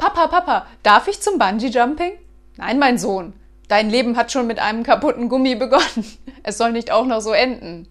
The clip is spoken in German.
Papa, Papa, darf ich zum Bungee-Jumping? Nein, mein Sohn. Dein Leben hat schon mit einem kaputten Gummi begonnen. Es soll nicht auch noch so enden.